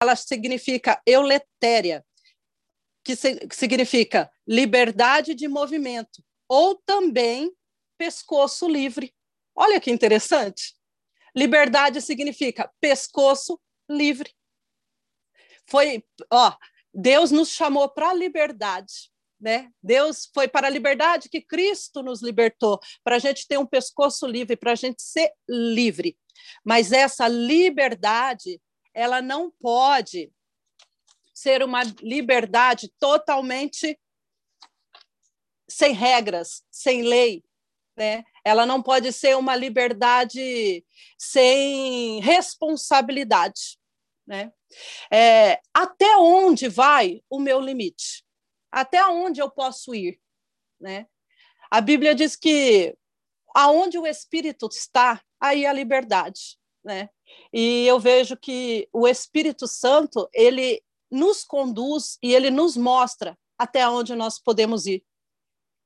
ela significa euletéria, que, se, que significa liberdade de movimento, ou também pescoço livre. Olha que interessante. Liberdade significa pescoço livre. Foi, ó, Deus nos chamou para a liberdade, né? Deus foi para a liberdade que Cristo nos libertou, para a gente ter um pescoço livre, para a gente ser livre. Mas essa liberdade, ela não pode ser uma liberdade totalmente sem regras, sem lei, né? Ela não pode ser uma liberdade sem responsabilidade, né? É, até onde vai o meu limite? Até onde eu posso ir, né? A Bíblia diz que aonde o Espírito está, aí a liberdade, né? E eu vejo que o Espírito Santo ele nos conduz e ele nos mostra até onde nós podemos ir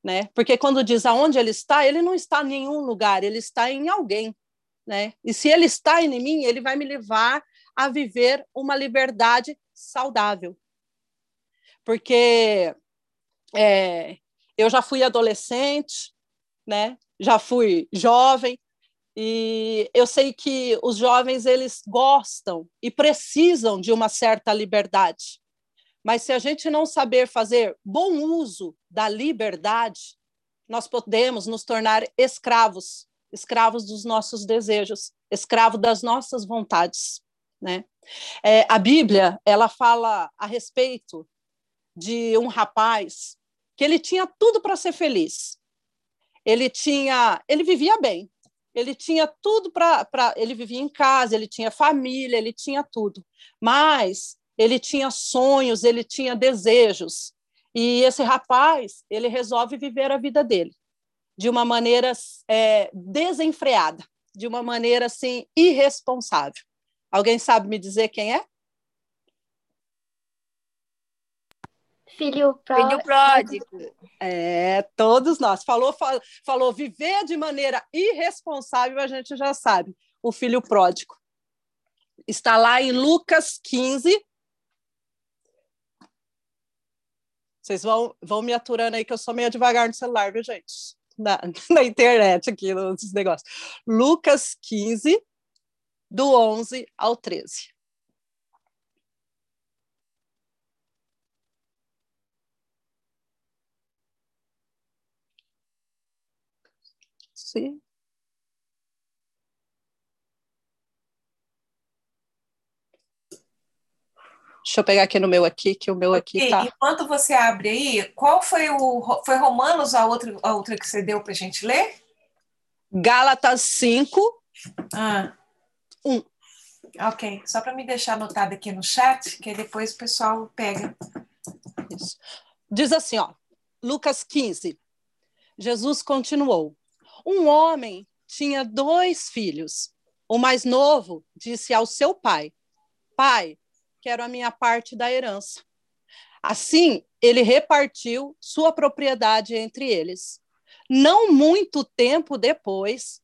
né? Porque quando diz aonde ele está, ele não está em nenhum lugar, ele está em alguém, né? E se ele está em mim, ele vai me levar a viver uma liberdade saudável. Porque é, eu já fui adolescente, né? Já fui jovem e eu sei que os jovens eles gostam e precisam de uma certa liberdade. Mas se a gente não saber fazer bom uso da liberdade, nós podemos nos tornar escravos, escravos dos nossos desejos, escravo das nossas vontades, né? É, a Bíblia ela fala a respeito de um rapaz que ele tinha tudo para ser feliz. Ele tinha, ele vivia bem. Ele tinha tudo para, ele vivia em casa, ele tinha família, ele tinha tudo. Mas ele tinha sonhos, ele tinha desejos. E esse rapaz, ele resolve viver a vida dele de uma maneira é, desenfreada, de uma maneira assim irresponsável. Alguém sabe me dizer quem é? Filho, Filho pródigo. É, todos nós. Falou, falou, falou viver de maneira irresponsável, a gente já sabe. O filho pródigo. Está lá em Lucas 15, Vocês vão, vão me aturando aí que eu sou meio devagar no celular, viu, gente? Na, na internet aqui, nos negócios. Lucas 15, do 11 ao 13. Sim. Deixa eu pegar aqui no meu aqui, que o meu aqui tá. Enquanto você abre aí, qual foi o foi Romanos a outra a outra que você deu para a gente ler? Gálatas 5. Ah. 1. Ok, só para me deixar anotado aqui no chat, que depois o pessoal pega. Isso. Diz assim, ó, Lucas 15. Jesus continuou: Um homem tinha dois filhos. O mais novo disse ao seu pai: Pai, quero a minha parte da herança. Assim, ele repartiu sua propriedade entre eles. Não muito tempo depois,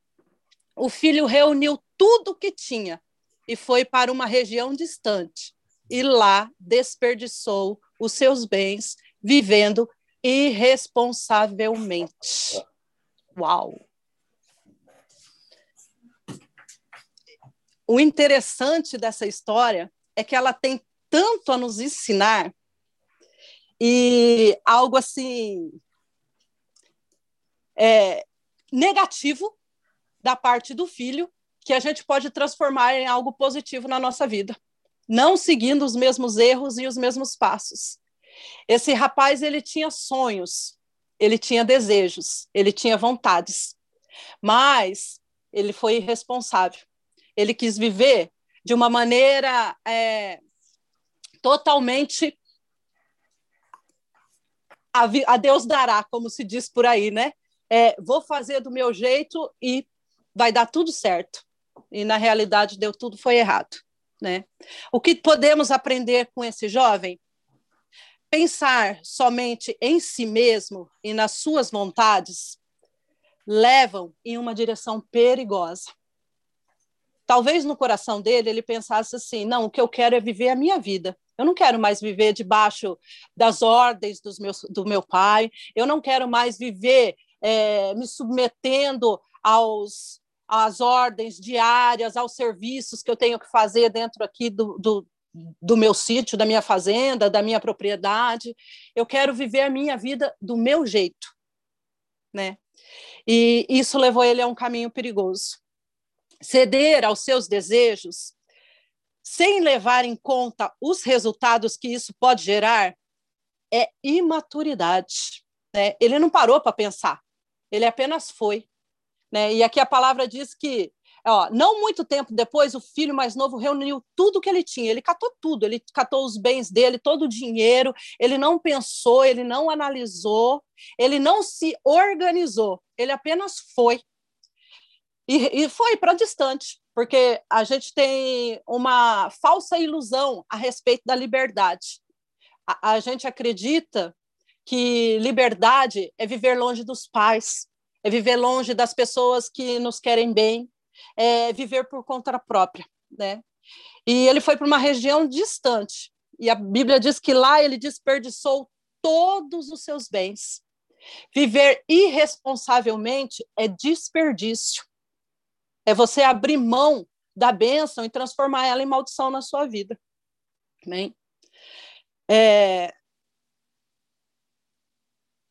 o filho reuniu tudo o que tinha e foi para uma região distante. E lá desperdiçou os seus bens, vivendo irresponsavelmente. Uau! O interessante dessa história é que ela tem tanto a nos ensinar e algo assim é, negativo da parte do filho que a gente pode transformar em algo positivo na nossa vida, não seguindo os mesmos erros e os mesmos passos. Esse rapaz ele tinha sonhos, ele tinha desejos, ele tinha vontades, mas ele foi irresponsável. Ele quis viver de uma maneira é, totalmente a, a, Deus dará, como se diz por aí, né? É, vou fazer do meu jeito e vai dar tudo certo. E na realidade deu tudo foi errado, né? O que podemos aprender com esse jovem? Pensar somente em si mesmo e nas suas vontades levam em uma direção perigosa Talvez no coração dele ele pensasse assim: não, o que eu quero é viver a minha vida. Eu não quero mais viver debaixo das ordens dos meus, do meu pai. Eu não quero mais viver é, me submetendo aos, às ordens diárias, aos serviços que eu tenho que fazer dentro aqui do, do, do meu sítio, da minha fazenda, da minha propriedade. Eu quero viver a minha vida do meu jeito, né? E isso levou ele a um caminho perigoso. Ceder aos seus desejos sem levar em conta os resultados que isso pode gerar, é imaturidade. Né? Ele não parou para pensar, ele apenas foi. Né? E aqui a palavra diz que, ó, não muito tempo depois, o filho mais novo reuniu tudo que ele tinha, ele catou tudo, ele catou os bens dele, todo o dinheiro, ele não pensou, ele não analisou, ele não se organizou, ele apenas foi. E, e foi para distante porque a gente tem uma falsa ilusão a respeito da liberdade. A, a gente acredita que liberdade é viver longe dos pais, é viver longe das pessoas que nos querem bem, é viver por conta própria, né? E ele foi para uma região distante, e a Bíblia diz que lá ele desperdiçou todos os seus bens. Viver irresponsavelmente é desperdício é você abrir mão da bênção e transformar ela em maldição na sua vida. Amém? É...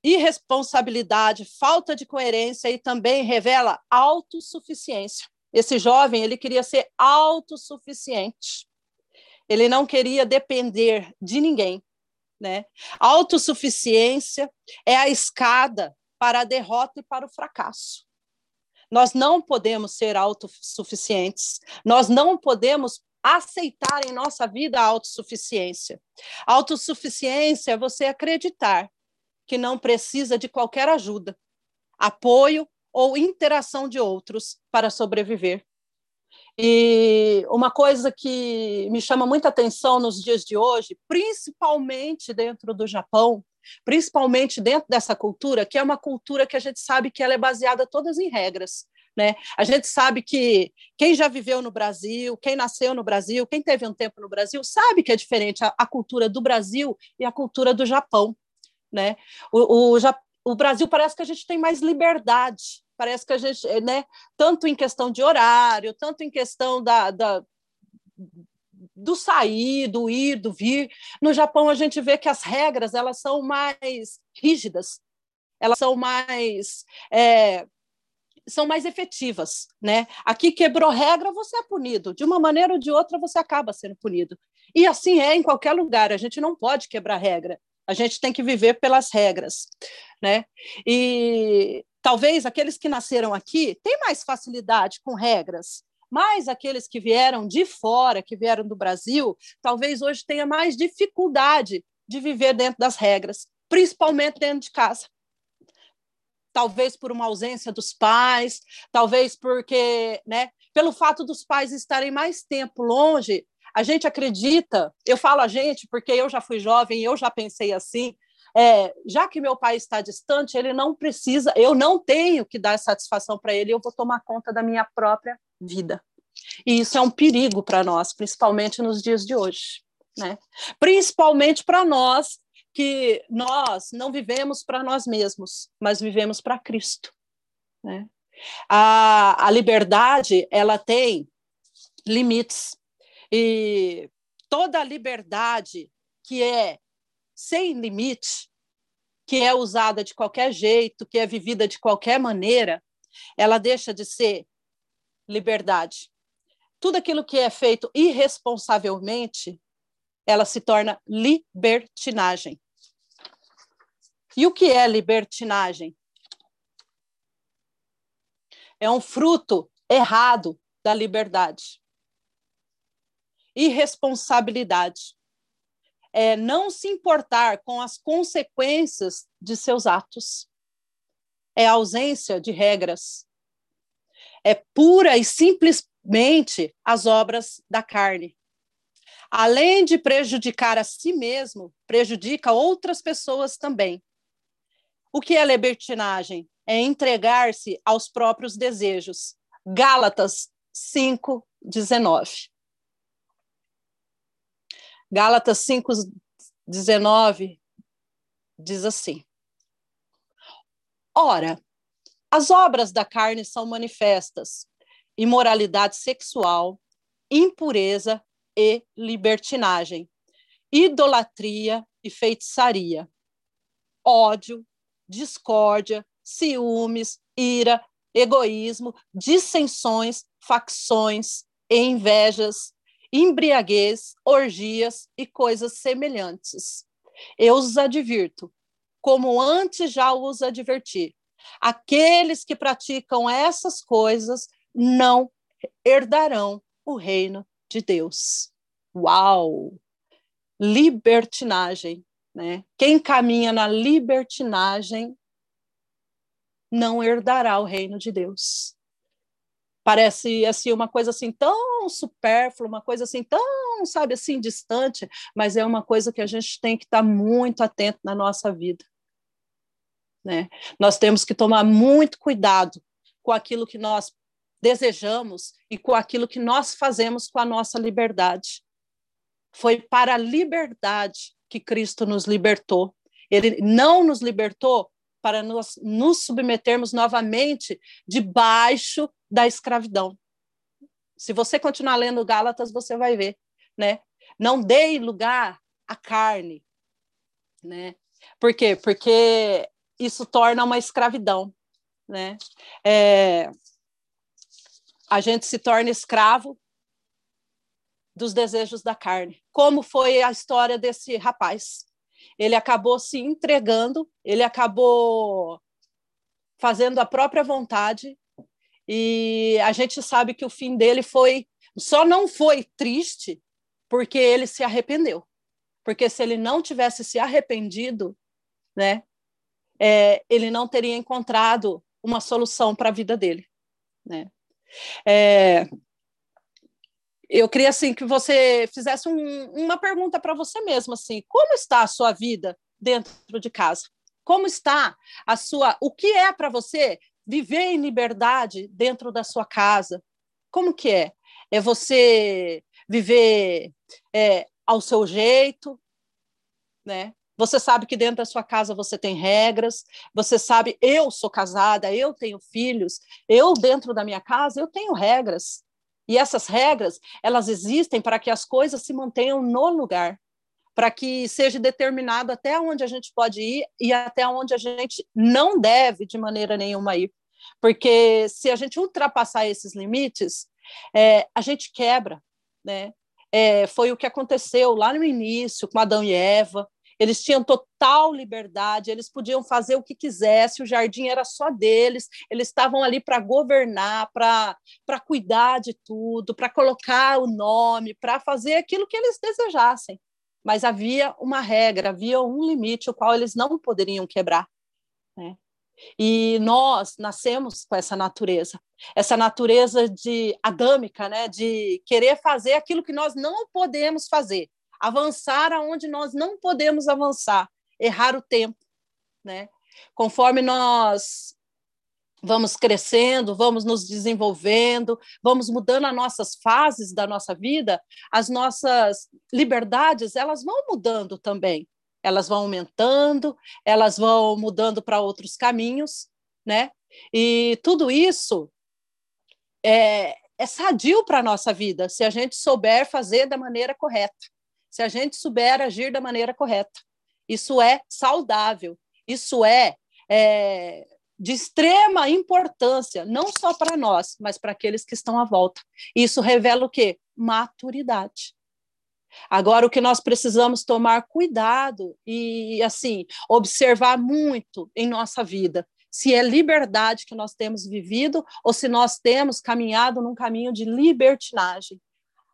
Irresponsabilidade, falta de coerência e também revela autossuficiência. Esse jovem, ele queria ser autossuficiente. Ele não queria depender de ninguém, né? Autossuficiência é a escada para a derrota e para o fracasso. Nós não podemos ser autossuficientes, nós não podemos aceitar em nossa vida a autossuficiência. Autossuficiência é você acreditar que não precisa de qualquer ajuda, apoio ou interação de outros para sobreviver. E uma coisa que me chama muita atenção nos dias de hoje, principalmente dentro do Japão, principalmente dentro dessa cultura, que é uma cultura que a gente sabe que ela é baseada todas em regras. Né? A gente sabe que quem já viveu no Brasil, quem nasceu no Brasil, quem teve um tempo no Brasil, sabe que é diferente a, a cultura do Brasil e a cultura do Japão. Né? O, o, o Brasil parece que a gente tem mais liberdade, parece que a gente, né, tanto em questão de horário, tanto em questão da, da do sair, do ir, do vir. No Japão a gente vê que as regras elas são mais rígidas, elas são mais é, são mais efetivas, né? Aqui quebrou regra, você é punido. De uma maneira ou de outra, você acaba sendo punido. E assim é em qualquer lugar. A gente não pode quebrar regra. A gente tem que viver pelas regras, né? E talvez aqueles que nasceram aqui têm mais facilidade com regras, mas aqueles que vieram de fora, que vieram do Brasil, talvez hoje tenha mais dificuldade de viver dentro das regras, principalmente dentro de casa. Talvez por uma ausência dos pais, talvez porque, né, pelo fato dos pais estarem mais tempo longe, a gente acredita, eu falo a gente porque eu já fui jovem, eu já pensei assim, é, já que meu pai está distante, ele não precisa, eu não tenho que dar satisfação para ele, eu vou tomar conta da minha própria vida. E isso é um perigo para nós, principalmente nos dias de hoje. Né? Principalmente para nós que nós não vivemos para nós mesmos, mas vivemos para Cristo. Né? A, a liberdade ela tem limites e toda liberdade que é sem limite, que é usada de qualquer jeito, que é vivida de qualquer maneira, ela deixa de ser liberdade. Tudo aquilo que é feito irresponsavelmente, ela se torna libertinagem. E o que é libertinagem? É um fruto errado da liberdade. Irresponsabilidade. É não se importar com as consequências de seus atos. É ausência de regras é pura e simplesmente as obras da carne. Além de prejudicar a si mesmo, prejudica outras pessoas também. O que é libertinagem? É entregar-se aos próprios desejos. Gálatas 5, 19. Gálatas 5, 19 diz assim: Ora, as obras da carne são manifestas: imoralidade sexual, impureza e libertinagem, idolatria e feitiçaria, ódio, discórdia, ciúmes, ira, egoísmo, dissensões, facções e invejas, embriaguez, orgias e coisas semelhantes. Eu os advirto, como antes já os adverti. Aqueles que praticam essas coisas não herdarão o reino de Deus. Uau! Libertinagem, né? Quem caminha na libertinagem não herdará o reino de Deus. Parece assim uma coisa assim tão supérflua, uma coisa assim tão, sabe, assim distante, mas é uma coisa que a gente tem que estar muito atento na nossa vida. Né? Nós temos que tomar muito cuidado com aquilo que nós desejamos e com aquilo que nós fazemos com a nossa liberdade. Foi para a liberdade que Cristo nos libertou. Ele não nos libertou para nos, nos submetermos novamente debaixo da escravidão. Se você continuar lendo Gálatas, você vai ver, né? Não dê lugar à carne, né? Por quê? Porque isso torna uma escravidão, né? É, a gente se torna escravo dos desejos da carne. Como foi a história desse rapaz? Ele acabou se entregando, ele acabou fazendo a própria vontade, e a gente sabe que o fim dele foi só não foi triste porque ele se arrependeu. Porque se ele não tivesse se arrependido, né, é, ele não teria encontrado uma solução para a vida dele, né? É, eu queria assim que você fizesse um, uma pergunta para você mesmo assim, como está a sua vida dentro de casa? Como está a sua, o que é para você viver em liberdade dentro da sua casa? Como que é? É você viver é, ao seu jeito, né? Você sabe que dentro da sua casa você tem regras, você sabe, eu sou casada, eu tenho filhos, eu dentro da minha casa eu tenho regras. E essas regras, elas existem para que as coisas se mantenham no lugar, para que seja determinado até onde a gente pode ir e até onde a gente não deve de maneira nenhuma ir. Porque se a gente ultrapassar esses limites, é, a gente quebra, né? É, foi o que aconteceu lá no início com Adão e Eva, eles tinham total liberdade, eles podiam fazer o que quisessem, o jardim era só deles, eles estavam ali para governar, para cuidar de tudo, para colocar o nome, para fazer aquilo que eles desejassem. Mas havia uma regra, havia um limite, o qual eles não poderiam quebrar. Né? E nós nascemos com essa natureza, essa natureza de adâmica, né, de querer fazer aquilo que nós não podemos fazer avançar aonde nós não podemos avançar, errar o tempo, né? Conforme nós vamos crescendo, vamos nos desenvolvendo, vamos mudando as nossas fases da nossa vida, as nossas liberdades, elas vão mudando também. Elas vão aumentando, elas vão mudando para outros caminhos, né? E tudo isso é, é sadio para a nossa vida, se a gente souber fazer da maneira correta se a gente souber agir da maneira correta. Isso é saudável, isso é, é de extrema importância, não só para nós, mas para aqueles que estão à volta. Isso revela o quê? Maturidade. Agora, o que nós precisamos tomar cuidado e, assim, observar muito em nossa vida, se é liberdade que nós temos vivido ou se nós temos caminhado num caminho de libertinagem.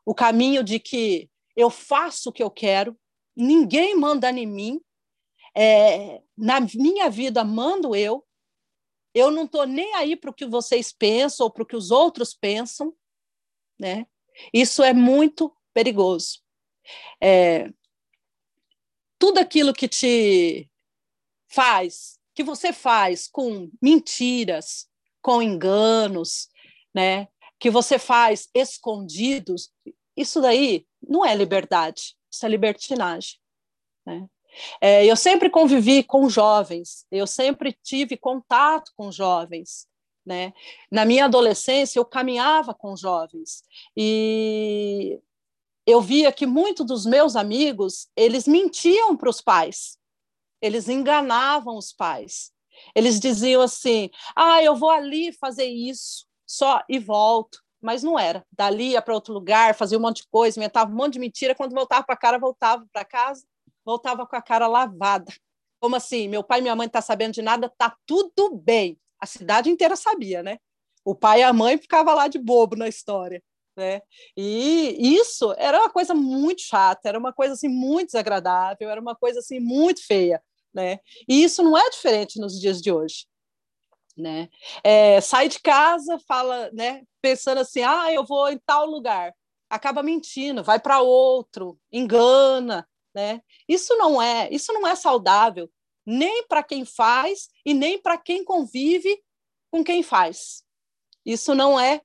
O caminho de que eu faço o que eu quero, ninguém manda em mim, é, na minha vida mando eu, eu não estou nem aí para o que vocês pensam ou para o que os outros pensam, né? Isso é muito perigoso. É, tudo aquilo que te faz, que você faz com mentiras, com enganos, né? que você faz escondidos, isso daí não é liberdade, isso é libertinagem. Né? É, eu sempre convivi com jovens, eu sempre tive contato com jovens. Né? Na minha adolescência, eu caminhava com jovens e eu via que muitos dos meus amigos eles mentiam para os pais, eles enganavam os pais. Eles diziam assim: ah, eu vou ali fazer isso só e volto. Mas não era. Dali ia para outro lugar, fazia um monte de coisa, inventava um monte de mentira. Quando voltava para casa, voltava para casa, voltava com a cara lavada. Como assim? Meu pai e minha mãe não tá sabendo de nada, tá tudo bem. A cidade inteira sabia, né? O pai e a mãe ficavam lá de bobo na história. Né? E isso era uma coisa muito chata, era uma coisa assim muito desagradável, era uma coisa assim muito feia, né? E isso não é diferente nos dias de hoje, né? É, sai de casa, fala, né? Pensando assim, ah, eu vou em tal lugar, acaba mentindo, vai para outro, engana, né? Isso não é, isso não é saudável nem para quem faz e nem para quem convive com quem faz. Isso não é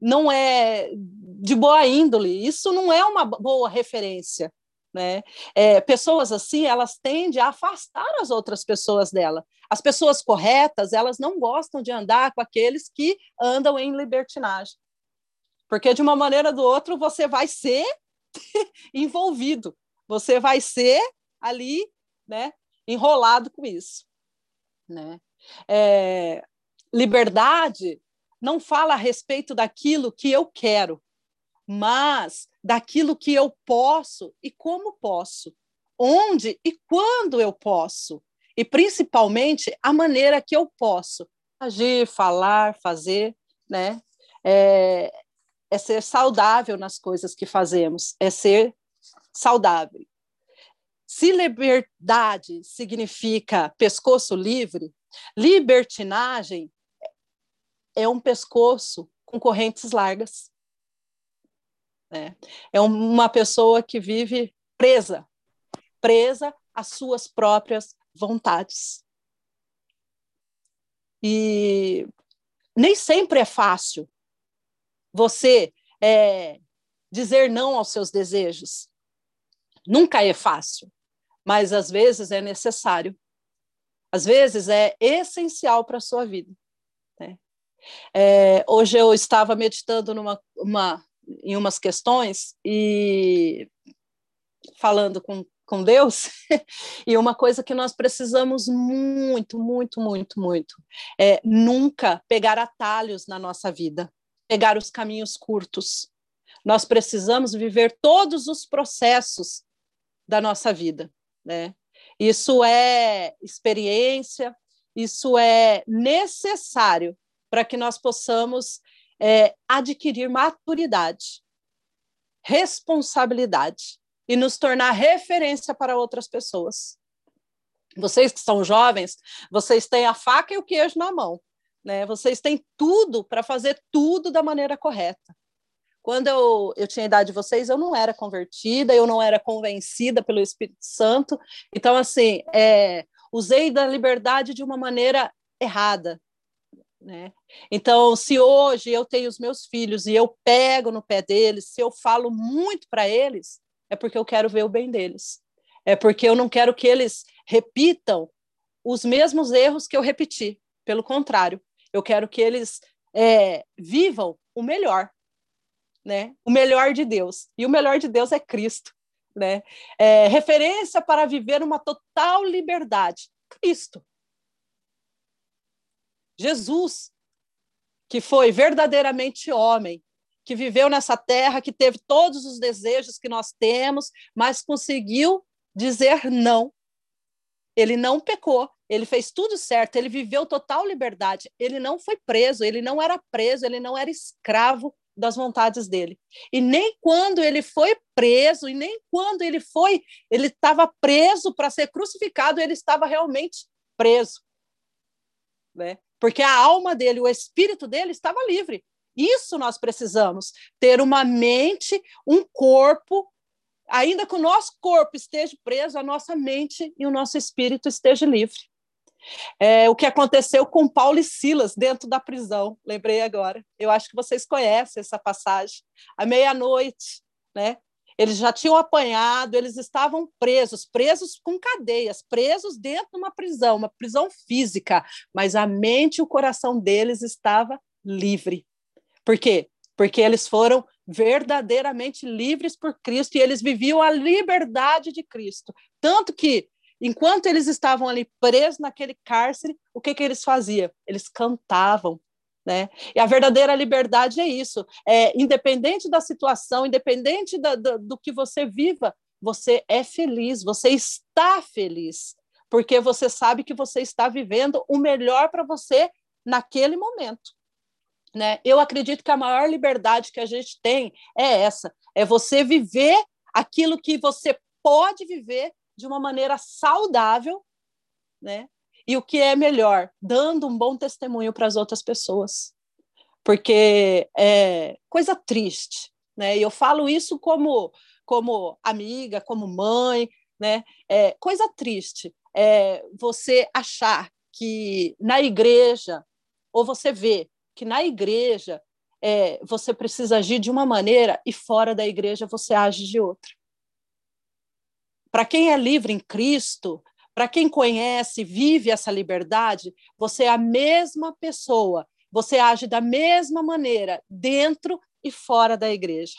não é de boa índole, isso não é uma boa referência. Né? É, pessoas assim, elas tendem a afastar as outras pessoas dela. As pessoas corretas, elas não gostam de andar com aqueles que andam em libertinagem. Porque de uma maneira ou do outro você vai ser envolvido, você vai ser ali, né, enrolado com isso, né? É, liberdade não fala a respeito daquilo que eu quero, mas daquilo que eu posso e como posso, onde e quando eu posso, e principalmente a maneira que eu posso agir, falar, fazer, né? É, é ser saudável nas coisas que fazemos, é ser saudável. Se liberdade significa pescoço livre, libertinagem é um pescoço com correntes largas. Né? É uma pessoa que vive presa, presa às suas próprias vontades. E nem sempre é fácil você é, dizer não aos seus desejos. Nunca é fácil, mas às vezes é necessário. Às vezes é essencial para a sua vida. Né? É, hoje eu estava meditando numa, uma, em umas questões e falando com, com Deus, e uma coisa que nós precisamos muito, muito, muito, muito, é nunca pegar atalhos na nossa vida, pegar os caminhos curtos. Nós precisamos viver todos os processos da nossa vida, né? Isso é experiência, isso é necessário para que nós possamos é, adquirir maturidade, responsabilidade e nos tornar referência para outras pessoas. Vocês que são jovens, vocês têm a faca e o queijo na mão, né? Vocês têm tudo para fazer tudo da maneira correta. Quando eu, eu tinha a idade de vocês, eu não era convertida, eu não era convencida pelo Espírito Santo. Então, assim, é, usei da liberdade de uma maneira errada, né? Então, se hoje eu tenho os meus filhos e eu pego no pé deles, se eu falo muito para eles, é porque eu quero ver o bem deles. É porque eu não quero que eles repitam os mesmos erros que eu repeti. Pelo contrário, eu quero que eles é, vivam o melhor, né? O melhor de Deus. E o melhor de Deus é Cristo, né? É, referência para viver uma total liberdade. Cristo. Jesus, que foi verdadeiramente homem, que viveu nessa terra, que teve todos os desejos que nós temos, mas conseguiu dizer não. Ele não pecou, ele fez tudo certo, ele viveu total liberdade, ele não foi preso, ele não era preso, ele não era escravo das vontades dele. E nem quando ele foi preso, e nem quando ele foi, ele estava preso para ser crucificado, ele estava realmente preso. Né? Porque a alma dele, o espírito dele estava livre. Isso nós precisamos, ter uma mente, um corpo, ainda que o nosso corpo esteja preso, a nossa mente e o nosso espírito esteja livre. É, o que aconteceu com Paulo e Silas dentro da prisão, lembrei agora. Eu acho que vocês conhecem essa passagem. À meia-noite, né? Eles já tinham apanhado, eles estavam presos, presos com cadeias, presos dentro de uma prisão, uma prisão física, mas a mente e o coração deles estava livre. Por quê? Porque eles foram verdadeiramente livres por Cristo e eles viviam a liberdade de Cristo. Tanto que, enquanto eles estavam ali presos naquele cárcere, o que, que eles faziam? Eles cantavam, né? E a verdadeira liberdade é isso. É, independente da situação, independente da, do que você viva, você é feliz, você está feliz, porque você sabe que você está vivendo o melhor para você naquele momento. Né? Eu acredito que a maior liberdade que a gente tem é essa: é você viver aquilo que você pode viver de uma maneira saudável, né? E o que é melhor, dando um bom testemunho para as outras pessoas. Porque é coisa triste, né? E eu falo isso como como amiga, como mãe, né? É coisa triste é você achar que na igreja ou você vê que na igreja é, você precisa agir de uma maneira e fora da igreja você age de outra. Para quem é livre em Cristo, para quem conhece, vive essa liberdade, você é a mesma pessoa, você age da mesma maneira dentro e fora da igreja.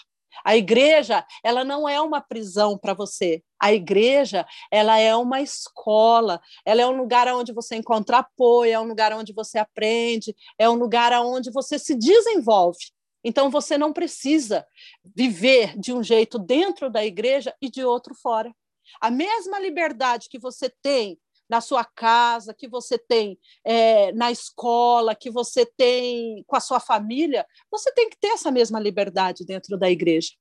A igreja, ela não é uma prisão para você. A igreja, ela é uma escola, ela é um lugar onde você encontra apoio, é um lugar onde você aprende, é um lugar onde você se desenvolve. Então você não precisa viver de um jeito dentro da igreja e de outro fora. A mesma liberdade que você tem na sua casa, que você tem é, na escola, que você tem com a sua família, você tem que ter essa mesma liberdade dentro da igreja.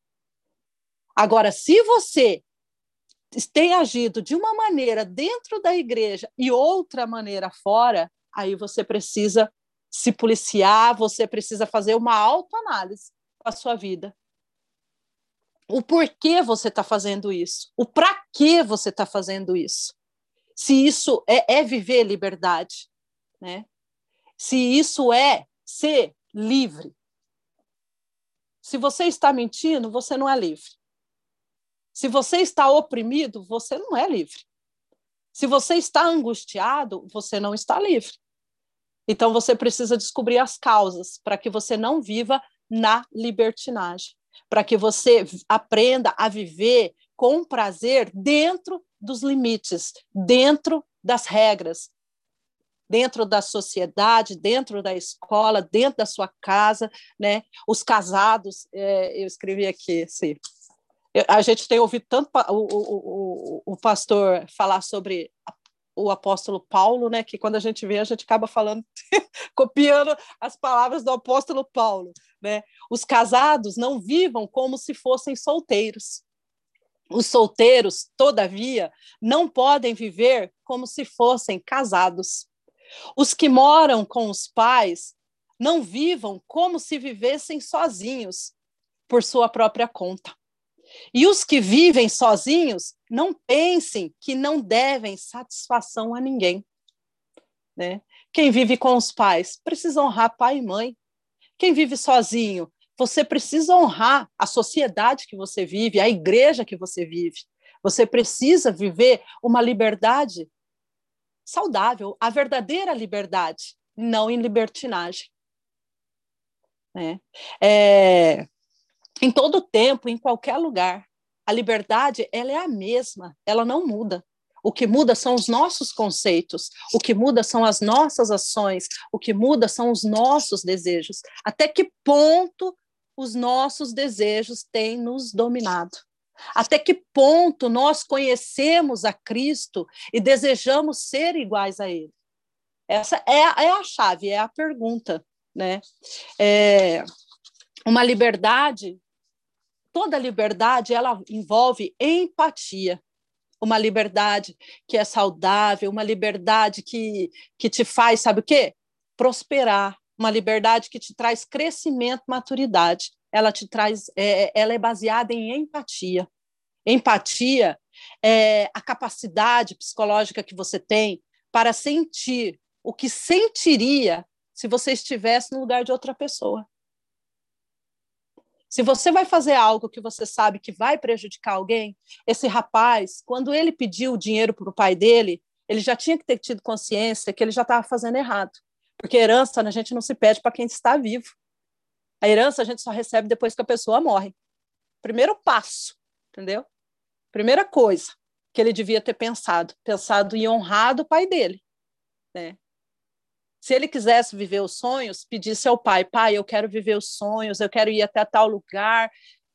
Agora, se você tem agido de uma maneira dentro da igreja e outra maneira fora, aí você precisa se policiar, você precisa fazer uma autoanálise a sua vida o porquê você está fazendo isso, o para que você está fazendo isso. Se isso é, é viver liberdade, né? Se isso é ser livre. Se você está mentindo, você não é livre. Se você está oprimido, você não é livre. Se você está angustiado, você não está livre. Então você precisa descobrir as causas para que você não viva na libertinagem para que você aprenda a viver com prazer dentro dos limites, dentro das regras, dentro da sociedade, dentro da escola, dentro da sua casa, né? Os casados, é, eu escrevi aqui, sim. A gente tem ouvido tanto o, o, o, o pastor falar sobre o apóstolo Paulo, né? Que quando a gente vê, a gente acaba falando, copiando as palavras do apóstolo Paulo, né? Os casados não vivam como se fossem solteiros. Os solteiros, todavia, não podem viver como se fossem casados. Os que moram com os pais não vivam como se vivessem sozinhos, por sua própria conta. E os que vivem sozinhos, não pensem que não devem satisfação a ninguém. Né? Quem vive com os pais precisa honrar pai e mãe. Quem vive sozinho, você precisa honrar a sociedade que você vive, a igreja que você vive. Você precisa viver uma liberdade saudável, a verdadeira liberdade, não em libertinagem. Né? É, em todo tempo, em qualquer lugar. A liberdade, ela é a mesma, ela não muda. O que muda são os nossos conceitos, o que muda são as nossas ações, o que muda são os nossos desejos. Até que ponto os nossos desejos têm nos dominado? Até que ponto nós conhecemos a Cristo e desejamos ser iguais a Ele? Essa é, é a chave, é a pergunta. Né? É uma liberdade toda liberdade ela envolve empatia, uma liberdade que é saudável, uma liberdade que, que te faz, sabe o quê? Prosperar, uma liberdade que te traz crescimento, maturidade. Ela te traz, é, ela é baseada em empatia. Empatia é a capacidade psicológica que você tem para sentir o que sentiria se você estivesse no lugar de outra pessoa. Se você vai fazer algo que você sabe que vai prejudicar alguém, esse rapaz, quando ele pediu o dinheiro para o pai dele, ele já tinha que ter tido consciência que ele já estava fazendo errado. Porque herança a gente não se pede para quem está vivo. A herança a gente só recebe depois que a pessoa morre. Primeiro passo, entendeu? Primeira coisa que ele devia ter pensado, pensado em honrar o pai dele, né? Se ele quisesse viver os sonhos, pedisse ao pai: pai, eu quero viver os sonhos, eu quero ir até tal lugar.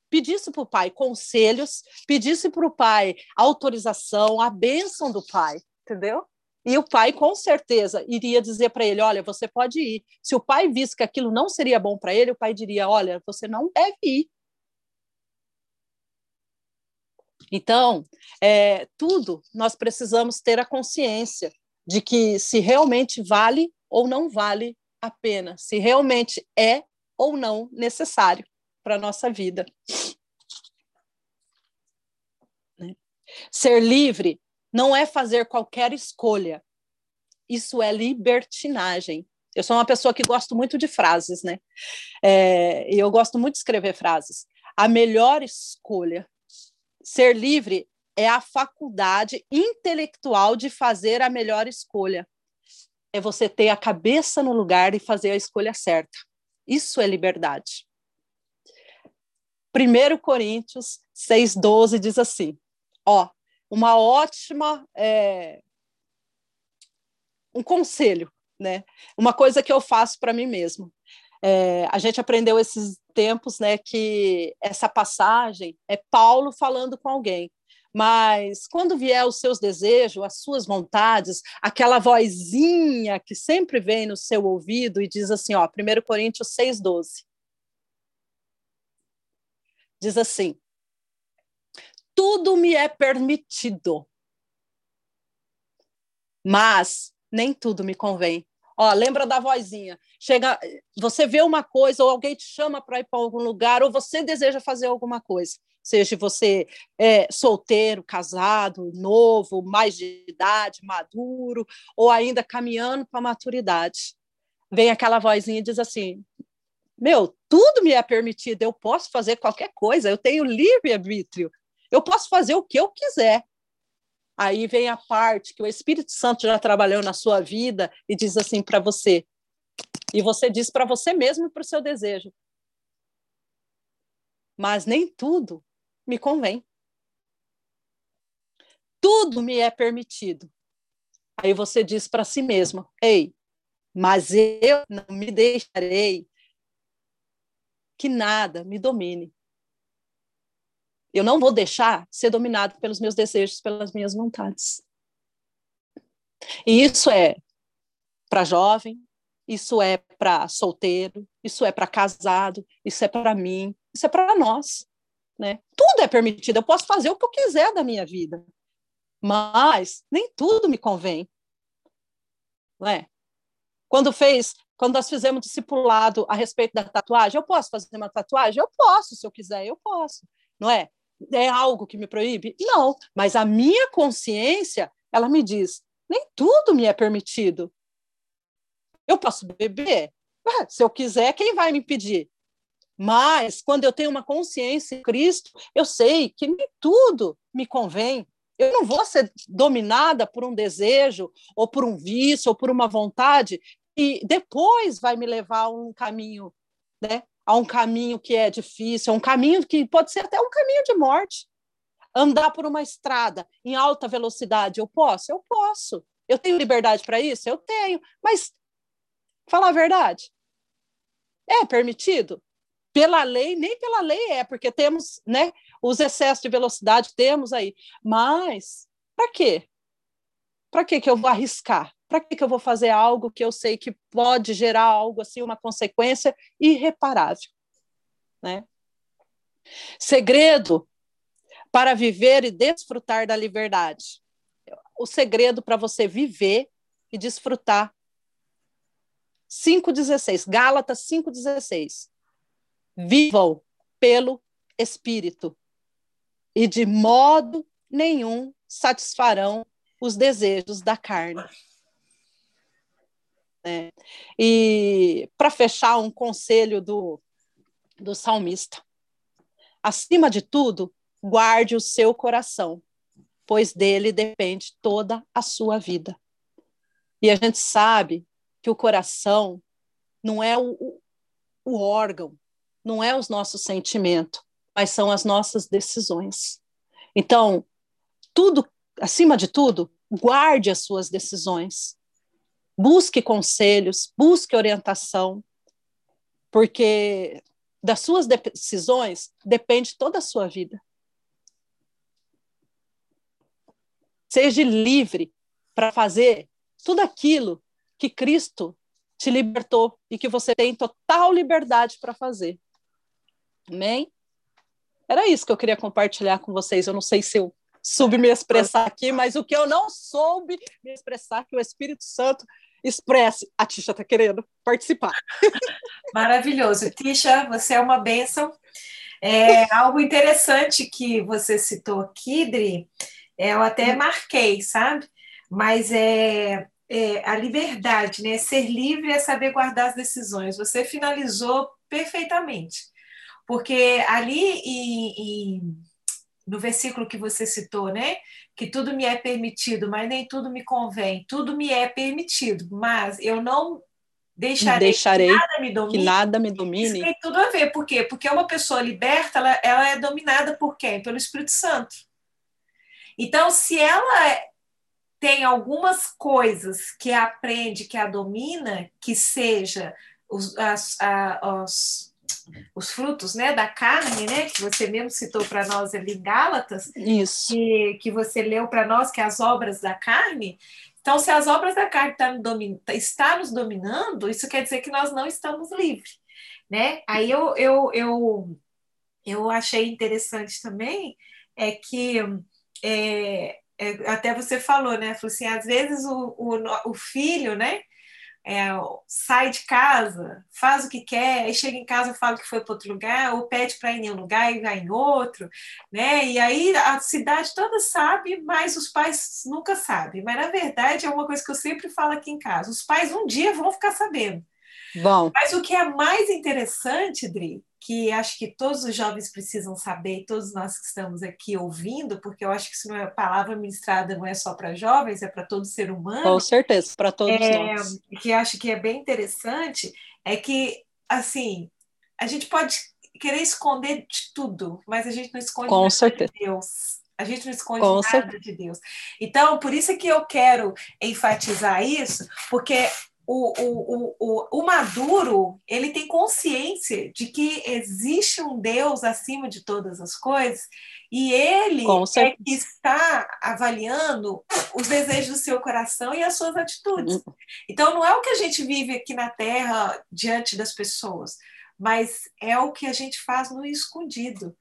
Pedisse para o pai conselhos, pedisse para o pai autorização, a bênção do pai, entendeu? E o pai, com certeza, iria dizer para ele: Olha, você pode ir. Se o pai visse que aquilo não seria bom para ele, o pai diria: Olha, você não deve ir. Então, é, tudo nós precisamos ter a consciência de que se realmente vale ou não vale a pena, se realmente é ou não necessário para a nossa vida. Né? Ser livre não é fazer qualquer escolha, isso é libertinagem. Eu sou uma pessoa que gosto muito de frases, né? É, e eu gosto muito de escrever frases. A melhor escolha. Ser livre é a faculdade intelectual de fazer a melhor escolha é você ter a cabeça no lugar e fazer a escolha certa. Isso é liberdade. 1 Coríntios 6,12 diz assim: ó, uma ótima. É, um conselho, né? Uma coisa que eu faço para mim mesmo. É, a gente aprendeu esses tempos, né, que essa passagem é Paulo falando com alguém. Mas quando vier os seus desejos, as suas vontades, aquela vozinha que sempre vem no seu ouvido e diz assim, ó, 1 Coríntios 6,12. Diz assim: tudo me é permitido, mas nem tudo me convém. Ó, lembra da vozinha. Chega, você vê uma coisa, ou alguém te chama para ir para algum lugar, ou você deseja fazer alguma coisa seja você é, solteiro, casado, novo, mais de idade, maduro, ou ainda caminhando para a maturidade. Vem aquela vozinha e diz assim: Meu, tudo me é permitido, eu posso fazer qualquer coisa, eu tenho livre-arbítrio, eu posso fazer o que eu quiser. Aí vem a parte que o Espírito Santo já trabalhou na sua vida e diz assim para você. E você diz para você mesmo e para o seu desejo: mas nem tudo me convém. Tudo me é permitido. Aí você diz para si mesmo: ei, mas eu não me deixarei que nada me domine. Eu não vou deixar ser dominado pelos meus desejos, pelas minhas vontades. E isso é para jovem, isso é para solteiro, isso é para casado, isso é para mim, isso é para nós. Né? Tudo é permitido, eu posso fazer o que eu quiser da minha vida, mas nem tudo me convém. Não é? Quando fez, quando nós fizemos discipulado a respeito da tatuagem, eu posso fazer uma tatuagem? Eu posso, se eu quiser, eu posso. Não é? É algo que me proíbe? Não, mas a minha consciência, ela me diz, nem tudo me é permitido. Eu posso beber? Se eu quiser, quem vai me impedir? Mas, quando eu tenho uma consciência em Cristo, eu sei que nem tudo me convém. Eu não vou ser dominada por um desejo, ou por um vício, ou por uma vontade, e depois vai me levar a um caminho, né? a um caminho que é difícil, a um caminho que pode ser até um caminho de morte. Andar por uma estrada em alta velocidade, eu posso? Eu posso. Eu tenho liberdade para isso? Eu tenho. Mas, falar a verdade, é permitido? Pela lei, nem pela lei é, porque temos né, os excessos de velocidade, temos aí. Mas, para quê? Para que eu vou arriscar? Para que eu vou fazer algo que eu sei que pode gerar algo assim, uma consequência irreparável? Né? Segredo para viver e desfrutar da liberdade. O segredo para você viver e desfrutar. 5,16, Gálatas 5,16 vivam pelo Espírito, e de modo nenhum satisfarão os desejos da carne. Né? E para fechar, um conselho do, do salmista: acima de tudo, guarde o seu coração, pois dele depende toda a sua vida. E a gente sabe que o coração não é o, o órgão, não é os nossos sentimentos, mas são as nossas decisões. Então, tudo, acima de tudo, guarde as suas decisões. Busque conselhos, busque orientação, porque das suas decisões depende toda a sua vida. Seja livre para fazer tudo aquilo que Cristo te libertou e que você tem total liberdade para fazer. Amém? Era isso que eu queria compartilhar com vocês. Eu não sei se eu soube me expressar aqui, mas o que eu não soube me expressar, que o Espírito Santo expresse. A Tisha está querendo participar. Maravilhoso. Tisha, você é uma bênção. É, algo interessante que você citou aqui, Dri, eu até marquei, sabe? Mas é, é, a liberdade, né? Ser livre é saber guardar as decisões. Você finalizou perfeitamente, porque ali em, em, no versículo que você citou, né? Que tudo me é permitido, mas nem tudo me convém. Tudo me é permitido, mas eu não deixarei, deixarei que, nada me domine, que nada me domine. Isso tem tudo a ver. Por quê? Porque uma pessoa liberta, ela, ela é dominada por quem? Pelo Espírito Santo. Então, se ela tem algumas coisas que aprende, que a domina, que seja os, as, a, os, os frutos né, da carne, né, que você mesmo citou para nós ali em Gálatas, Isso. Que, que você leu para nós, que é as obras da carne. Então, se as obras da carne tá domin, tá, está nos dominando, isso quer dizer que nós não estamos livres. Né? Aí eu, eu, eu, eu achei interessante também é que é, é, até você falou, né? Falou assim, às vezes o, o, o filho, né? É, sai de casa, faz o que quer, aí chega em casa fala que foi para outro lugar, ou pede para ir em um lugar e vai em outro, né? E aí a cidade toda sabe, mas os pais nunca sabem. Mas na verdade é uma coisa que eu sempre falo aqui em casa: os pais um dia vão ficar sabendo. Bom. Mas o que é mais interessante, Dri, que acho que todos os jovens precisam saber, todos nós que estamos aqui ouvindo, porque eu acho que isso não é palavra ministrada, não é só para jovens, é para todo ser humano. Com certeza, para todos é, nós. Que acho que é bem interessante é que, assim, a gente pode querer esconder de tudo, mas a gente não esconde Com nada certeza. de Deus. A gente não esconde Com nada certeza. de Deus. Então, por isso é que eu quero enfatizar isso, porque o, o, o, o, maduro ele tem consciência de que existe um Deus acima de todas as coisas e ele é que está avaliando os desejos do seu coração e as suas atitudes. Uhum. Então não é o que a gente vive aqui na Terra diante das pessoas, mas é o que a gente faz no escondido.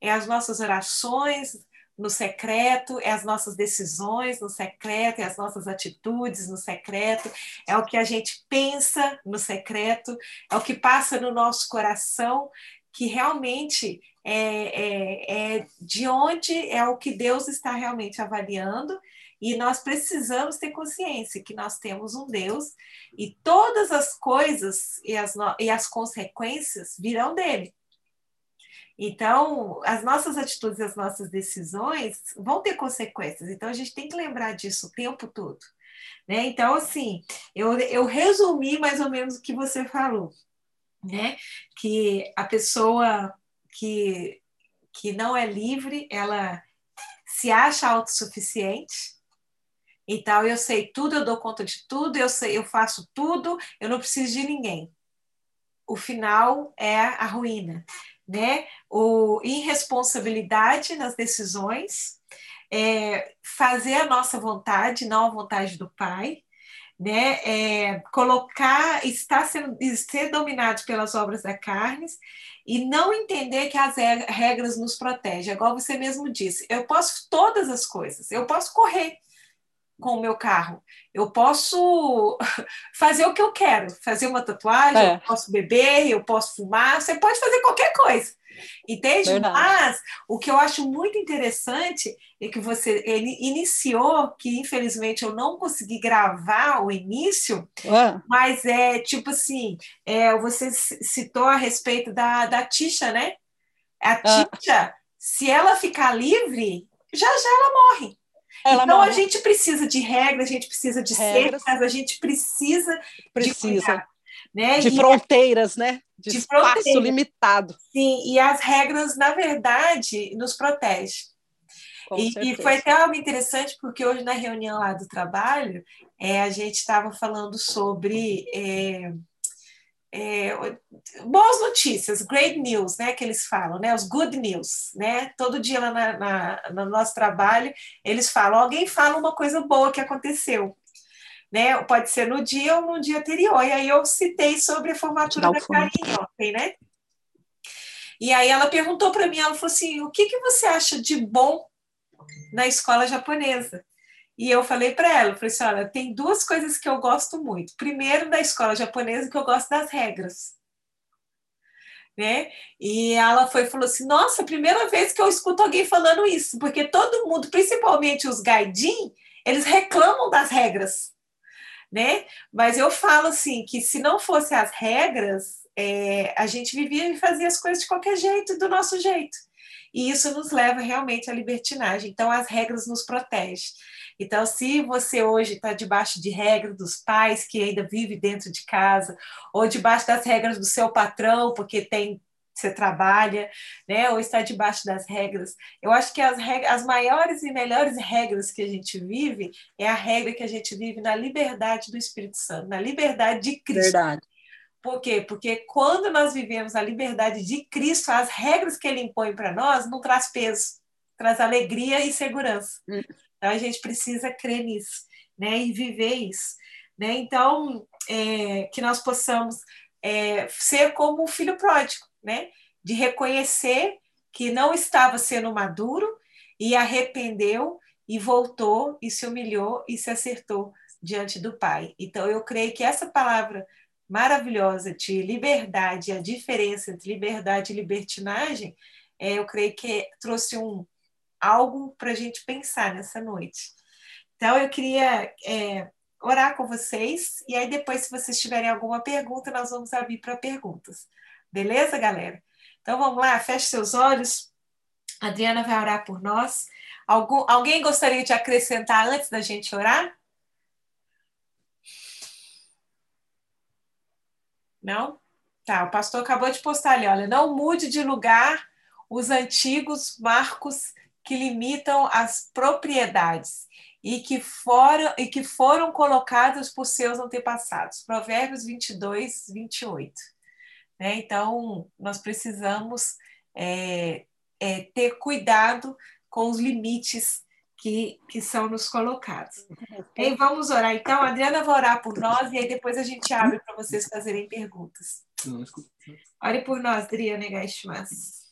É as nossas orações, no secreto, é as nossas decisões no secreto, é as nossas atitudes no secreto, é o que a gente pensa no secreto, é o que passa no nosso coração, que realmente é, é, é de onde é o que Deus está realmente avaliando. E nós precisamos ter consciência que nós temos um Deus e todas as coisas e as, e as consequências virão dele. Então, as nossas atitudes, as nossas decisões vão ter consequências. Então, a gente tem que lembrar disso o tempo todo. Né? Então, assim, eu, eu resumi mais ou menos o que você falou, né? Que a pessoa que, que não é livre, ela se acha autossuficiente. Então, eu sei tudo, eu dou conta de tudo, eu sei, eu faço tudo, eu não preciso de ninguém. O final é a ruína né? O irresponsabilidade nas decisões, é, fazer a nossa vontade, não a vontade do Pai, né? É, colocar, estar sendo, ser dominado pelas obras da carne e não entender que as regras nos protegem. Igual você mesmo disse, eu posso todas as coisas, eu posso correr, com o meu carro. Eu posso fazer o que eu quero, fazer uma tatuagem, é. eu posso beber, eu posso fumar, você pode fazer qualquer coisa. Entende? Verdade. Mas o que eu acho muito interessante é que você ele iniciou, que infelizmente eu não consegui gravar o início, Ué. mas é tipo assim, é, você citou a respeito da, da Tisha, né? A ah. Tisha, se ela ficar livre, já já ela morre. Ela então morre. a gente precisa de regras, a gente precisa de regras. cercas, a gente precisa, precisa. de cuidar, né? De e fronteiras, né? De, de espaço limitado. Sim, e as regras, na verdade, nos protegem. E, e, foi até algo interessante, porque hoje na reunião lá do trabalho, é, a gente estava falando sobre é, é, boas notícias, great news, né, que eles falam, né, os good news, né, todo dia lá na, na, no nosso trabalho, eles falam, alguém fala uma coisa boa que aconteceu, né, pode ser no dia ou no dia anterior, e aí eu citei sobre a formatura da Karine ontem, né, e aí ela perguntou para mim, ela falou assim, o que, que você acha de bom na escola japonesa? E eu falei para ela, falei assim, olha, tem duas coisas que eu gosto muito. Primeiro, da escola japonesa, que eu gosto das regras. Né? E ela foi falou assim: Nossa, primeira vez que eu escuto alguém falando isso, porque todo mundo, principalmente os gaidin, eles reclamam das regras, né? Mas eu falo assim que se não fosse as regras, é, a gente vivia e fazia as coisas de qualquer jeito, do nosso jeito. E isso nos leva realmente à libertinagem. Então, as regras nos protegem. Então, se você hoje está debaixo de regras dos pais que ainda vive dentro de casa, ou debaixo das regras do seu patrão, porque tem você trabalha, né? Ou está debaixo das regras. Eu acho que as, regras, as maiores e melhores regras que a gente vive é a regra que a gente vive na liberdade do Espírito Santo, na liberdade de Cristo. Verdade. Por quê? Porque quando nós vivemos a liberdade de Cristo, as regras que ele impõe para nós não traz peso, traz alegria e segurança. Hum. Então a gente precisa crer nisso, né? E viver isso, né? Então é, que nós possamos é, ser como o filho pródigo, né? De reconhecer que não estava sendo maduro e arrependeu e voltou e se humilhou e se acertou diante do Pai. Então eu creio que essa palavra maravilhosa de liberdade, a diferença entre liberdade e libertinagem, é, eu creio que trouxe um, algo para a gente pensar nessa noite. Então, eu queria é, orar com vocês, e aí depois, se vocês tiverem alguma pergunta, nós vamos abrir para perguntas. Beleza, galera? Então, vamos lá, feche seus olhos. A Adriana vai orar por nós. Algum, alguém gostaria de acrescentar antes da gente orar? Não? Tá, o pastor acabou de postar ali, olha, não mude de lugar os antigos marcos que limitam as propriedades e que foram, e que foram colocadas por seus antepassados. Provérbios 22, 28. Né? Então, nós precisamos é, é, ter cuidado com os limites que, que são nos colocados. E vamos orar. Então, a Adriana vai orar por nós e aí depois a gente abre para vocês fazerem perguntas. Ore por nós, Adriana Gaishmas.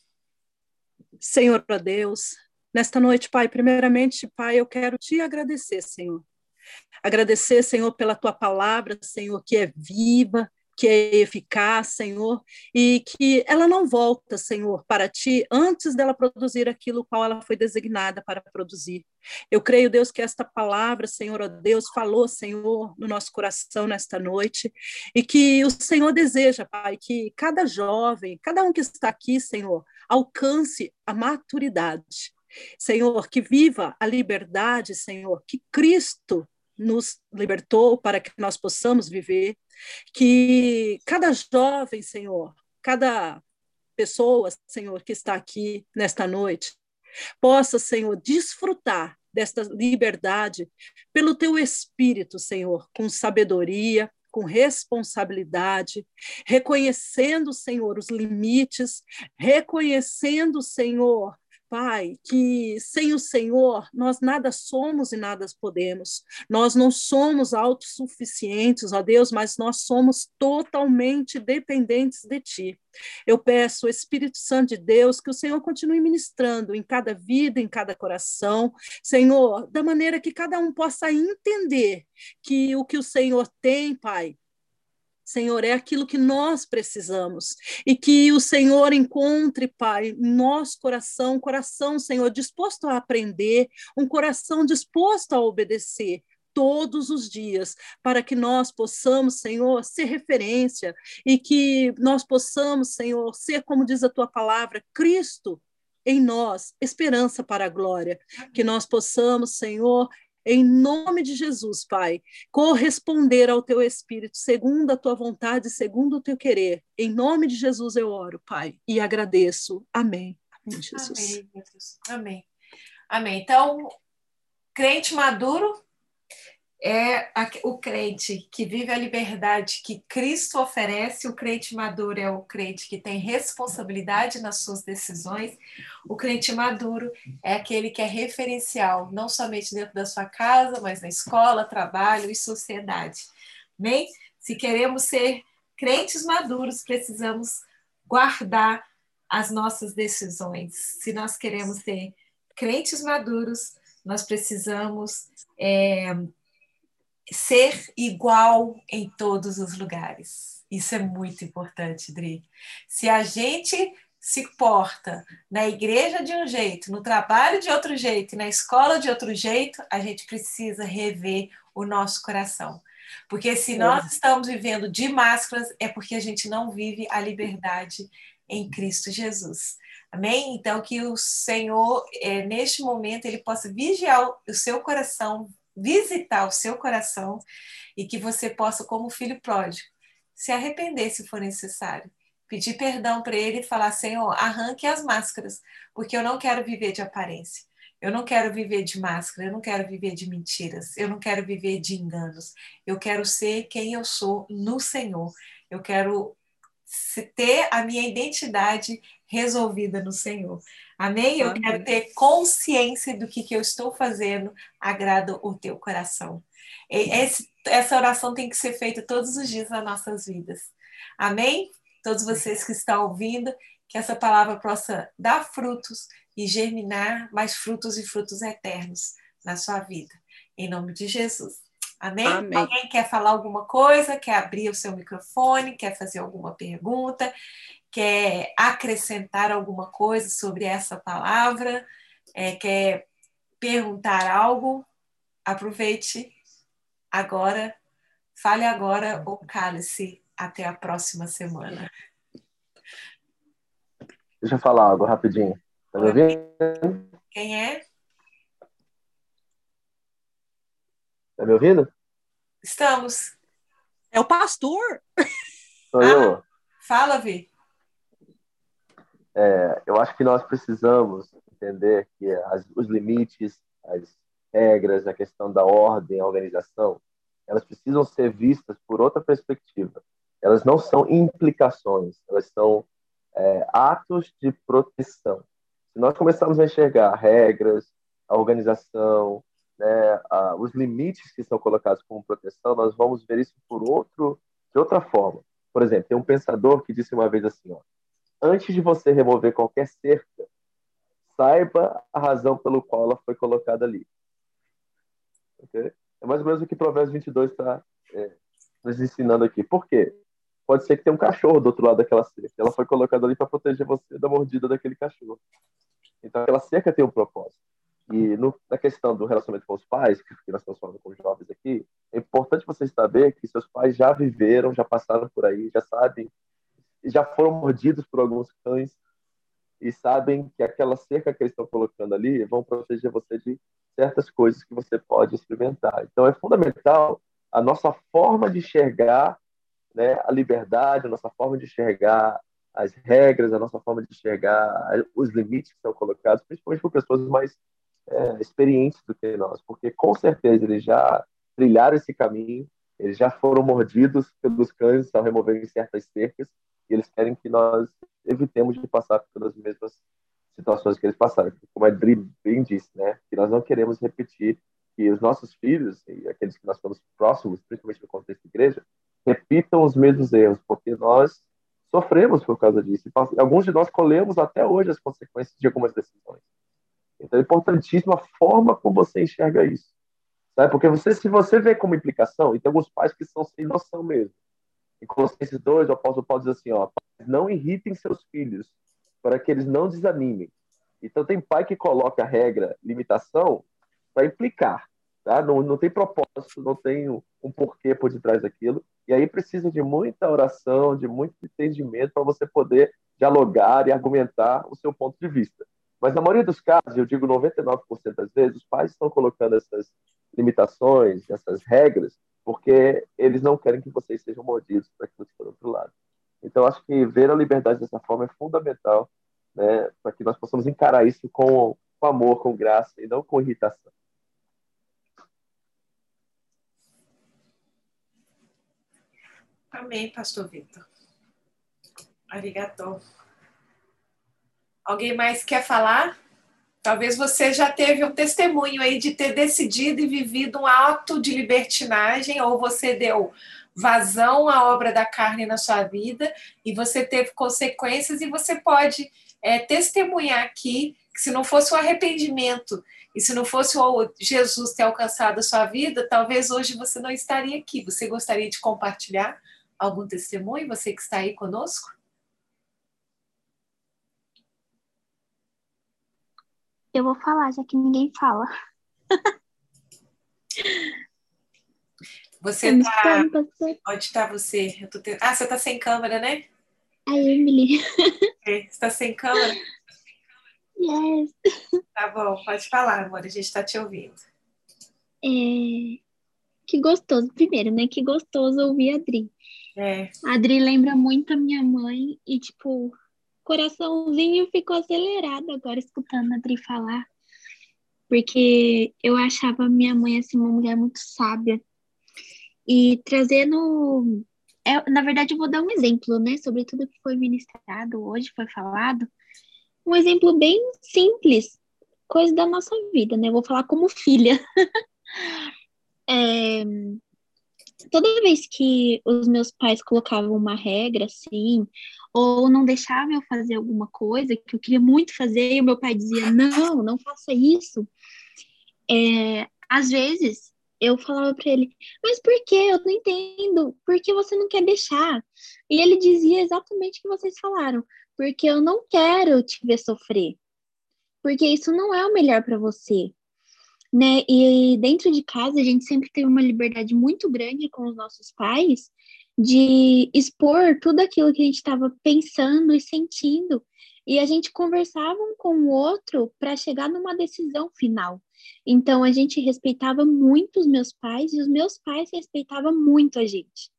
Senhor Deus, Nesta noite, Pai, primeiramente, Pai, eu quero te agradecer, Senhor. Agradecer, Senhor, pela tua palavra, Senhor, que é viva, que é eficaz, Senhor, e que ela não volta, Senhor, para ti antes dela produzir aquilo qual ela foi designada para produzir. Eu creio, Deus, que esta palavra, Senhor, ó Deus, falou, Senhor, no nosso coração nesta noite, e que o Senhor deseja, Pai, que cada jovem, cada um que está aqui, Senhor, alcance a maturidade Senhor, que viva a liberdade, Senhor, que Cristo nos libertou para que nós possamos viver, que cada jovem, Senhor, cada pessoa, Senhor, que está aqui nesta noite, possa, Senhor, desfrutar desta liberdade pelo teu espírito, Senhor, com sabedoria, com responsabilidade, reconhecendo, Senhor, os limites, reconhecendo, Senhor, Pai, que sem o Senhor nós nada somos e nada podemos. Nós não somos autossuficientes, ó Deus, mas nós somos totalmente dependentes de Ti. Eu peço, Espírito Santo de Deus, que o Senhor continue ministrando em cada vida, em cada coração, Senhor, da maneira que cada um possa entender que o que o Senhor tem, Pai, Senhor, é aquilo que nós precisamos. E que o Senhor encontre, Pai, nosso coração, coração, Senhor, disposto a aprender, um coração disposto a obedecer todos os dias, para que nós possamos, Senhor, ser referência e que nós possamos, Senhor, ser, como diz a tua palavra, Cristo em nós, esperança para a glória. Que nós possamos, Senhor, em nome de Jesus, Pai, corresponder ao teu espírito, segundo a tua vontade, segundo o teu querer. Em nome de Jesus eu oro, Pai, e agradeço. Amém. Amém, Jesus. Amém, Jesus. Amém. Amém. Então, crente maduro é o crente que vive a liberdade que Cristo oferece, o crente maduro é o crente que tem responsabilidade nas suas decisões, o crente maduro é aquele que é referencial, não somente dentro da sua casa, mas na escola, trabalho e sociedade. Amém? Se queremos ser crentes maduros, precisamos guardar as nossas decisões. Se nós queremos ser crentes maduros, nós precisamos. É, ser igual em todos os lugares. Isso é muito importante, Dri. Se a gente se porta na igreja de um jeito, no trabalho de outro jeito e na escola de outro jeito, a gente precisa rever o nosso coração. Porque se nós estamos vivendo de máscaras, é porque a gente não vive a liberdade em Cristo Jesus. Amém? Então, que o Senhor, é, neste momento, ele possa vigiar o seu coração, visitar o seu coração e que você possa, como filho pródigo, se arrepender se for necessário. Pedir perdão para ele e falar: Senhor, arranque as máscaras, porque eu não quero viver de aparência. Eu não quero viver de máscara, eu não quero viver de mentiras, eu não quero viver de enganos. Eu quero ser quem eu sou no Senhor. Eu quero ter a minha identidade resolvida no Senhor. Amém? Eu Amém. quero ter consciência do que, que eu estou fazendo agrada o teu coração. Esse, essa oração tem que ser feita todos os dias nas nossas vidas. Amém? Todos vocês que estão ouvindo, que essa palavra possa dar frutos e germinar mais frutos e frutos eternos na sua vida. Em nome de Jesus. Amém? Amém? Alguém quer falar alguma coisa? Quer abrir o seu microfone? Quer fazer alguma pergunta? Quer acrescentar alguma coisa sobre essa palavra, é, quer perguntar algo, aproveite agora, fale agora ou cale-se até a próxima semana. Deixa eu falar algo rapidinho. Tá me ouvindo? Quem é? Tá me ouvindo? Estamos. É o pastor. Sou ah, eu. Fala, Vi. É, eu acho que nós precisamos entender que as, os limites, as regras, a questão da ordem, a organização, elas precisam ser vistas por outra perspectiva. Elas não são implicações, elas são é, atos de proteção. Se nós começarmos a enxergar regras, a organização, né, a, os limites que são colocados como proteção, nós vamos ver isso por outro, de outra forma. Por exemplo, tem um pensador que disse uma vez assim, ó, antes de você remover qualquer cerca, saiba a razão pelo qual ela foi colocada ali. Okay? É mais ou menos o que Provérbios 22 está é, nos ensinando aqui. Por quê? Pode ser que tenha um cachorro do outro lado daquela cerca. Ela foi colocada ali para proteger você da mordida daquele cachorro. Então, aquela cerca tem um propósito. E no, na questão do relacionamento com os pais, que nós estamos falando com os jovens aqui, é importante você saber que seus pais já viveram, já passaram por aí, já sabem já foram mordidos por alguns cães e sabem que aquela cerca que eles estão colocando ali vão proteger você de certas coisas que você pode experimentar. Então é fundamental a nossa forma de enxergar né, a liberdade, a nossa forma de enxergar as regras, a nossa forma de enxergar os limites que são colocados, principalmente por pessoas mais é, experientes do que nós, porque com certeza eles já trilharam esse caminho, eles já foram mordidos pelos cães ao removerem certas cercas, e eles querem que nós evitemos de passar pelas mesmas situações que eles passaram. Como a Adri bem disse, né? Que nós não queremos repetir que os nossos filhos e aqueles que nós estamos próximos, principalmente no contexto da igreja, repitam os mesmos erros, porque nós sofremos por causa disso. E alguns de nós colhemos até hoje as consequências de algumas decisões. Então é importantíssimo a forma como você enxerga isso. Sabe? Porque você, se você vê como implicação, e tem alguns pais que são sem noção mesmo, Em Colossenses 2, o apóstolo Paulo diz assim, ó, não irritem seus filhos, para que eles não desanimem. Então tem pai que coloca a regra, limitação, para implicar, tá? Não, não tem propósito, não tem um, um porquê por detrás daquilo. E aí precisa de muita oração, de muito entendimento para você poder dialogar e argumentar o seu ponto de vista. Mas na maioria dos casos, eu digo 99% das vezes, os pais estão colocando essas limitações, essas regras, porque eles não querem que vocês sejam mordidos para que você for do outro lado. Então, acho que ver a liberdade dessa forma é fundamental né, para que nós possamos encarar isso com, com amor, com graça e não com irritação. Amém, pastor Vitor. Arigatou. Alguém mais quer falar? Talvez você já teve um testemunho aí de ter decidido e vivido um ato de libertinagem, ou você deu vazão à obra da carne na sua vida e você teve consequências, e você pode é, testemunhar aqui que se não fosse o arrependimento e se não fosse o Jesus ter alcançado a sua vida, talvez hoje você não estaria aqui. Você gostaria de compartilhar algum testemunho, você que está aí conosco? Eu vou falar, já que ninguém fala. Você está. Onde está você? Eu tô te... Ah, você está sem câmera, né? A Emily. Você está sem câmera? Yes. Tá bom, pode falar, amor, a gente está te ouvindo. É... Que gostoso, primeiro, né? Que gostoso ouvir a Adri. É. A Adri lembra muito a minha mãe e, tipo, coraçãozinho ficou acelerado agora escutando a Adri falar. Porque eu achava minha mãe assim uma mulher muito sábia. E trazendo é, na verdade eu vou dar um exemplo, né, sobre tudo que foi ministrado hoje, foi falado. Um exemplo bem simples, coisa da nossa vida, né? Eu vou falar como filha. é, toda vez que os meus pais colocavam uma regra assim, ou não deixavam eu fazer alguma coisa que eu queria muito fazer, e o meu pai dizia: não, não faça isso. É, às vezes eu falava para ele: mas por que? Eu não entendo. Por que você não quer deixar? E ele dizia exatamente o que vocês falaram: porque eu não quero te ver sofrer. Porque isso não é o melhor para você né? E dentro de casa a gente sempre tem uma liberdade muito grande com os nossos pais de expor tudo aquilo que a gente estava pensando e sentindo. E a gente conversava um com o outro para chegar numa decisão final. Então a gente respeitava muito os meus pais e os meus pais respeitavam muito a gente,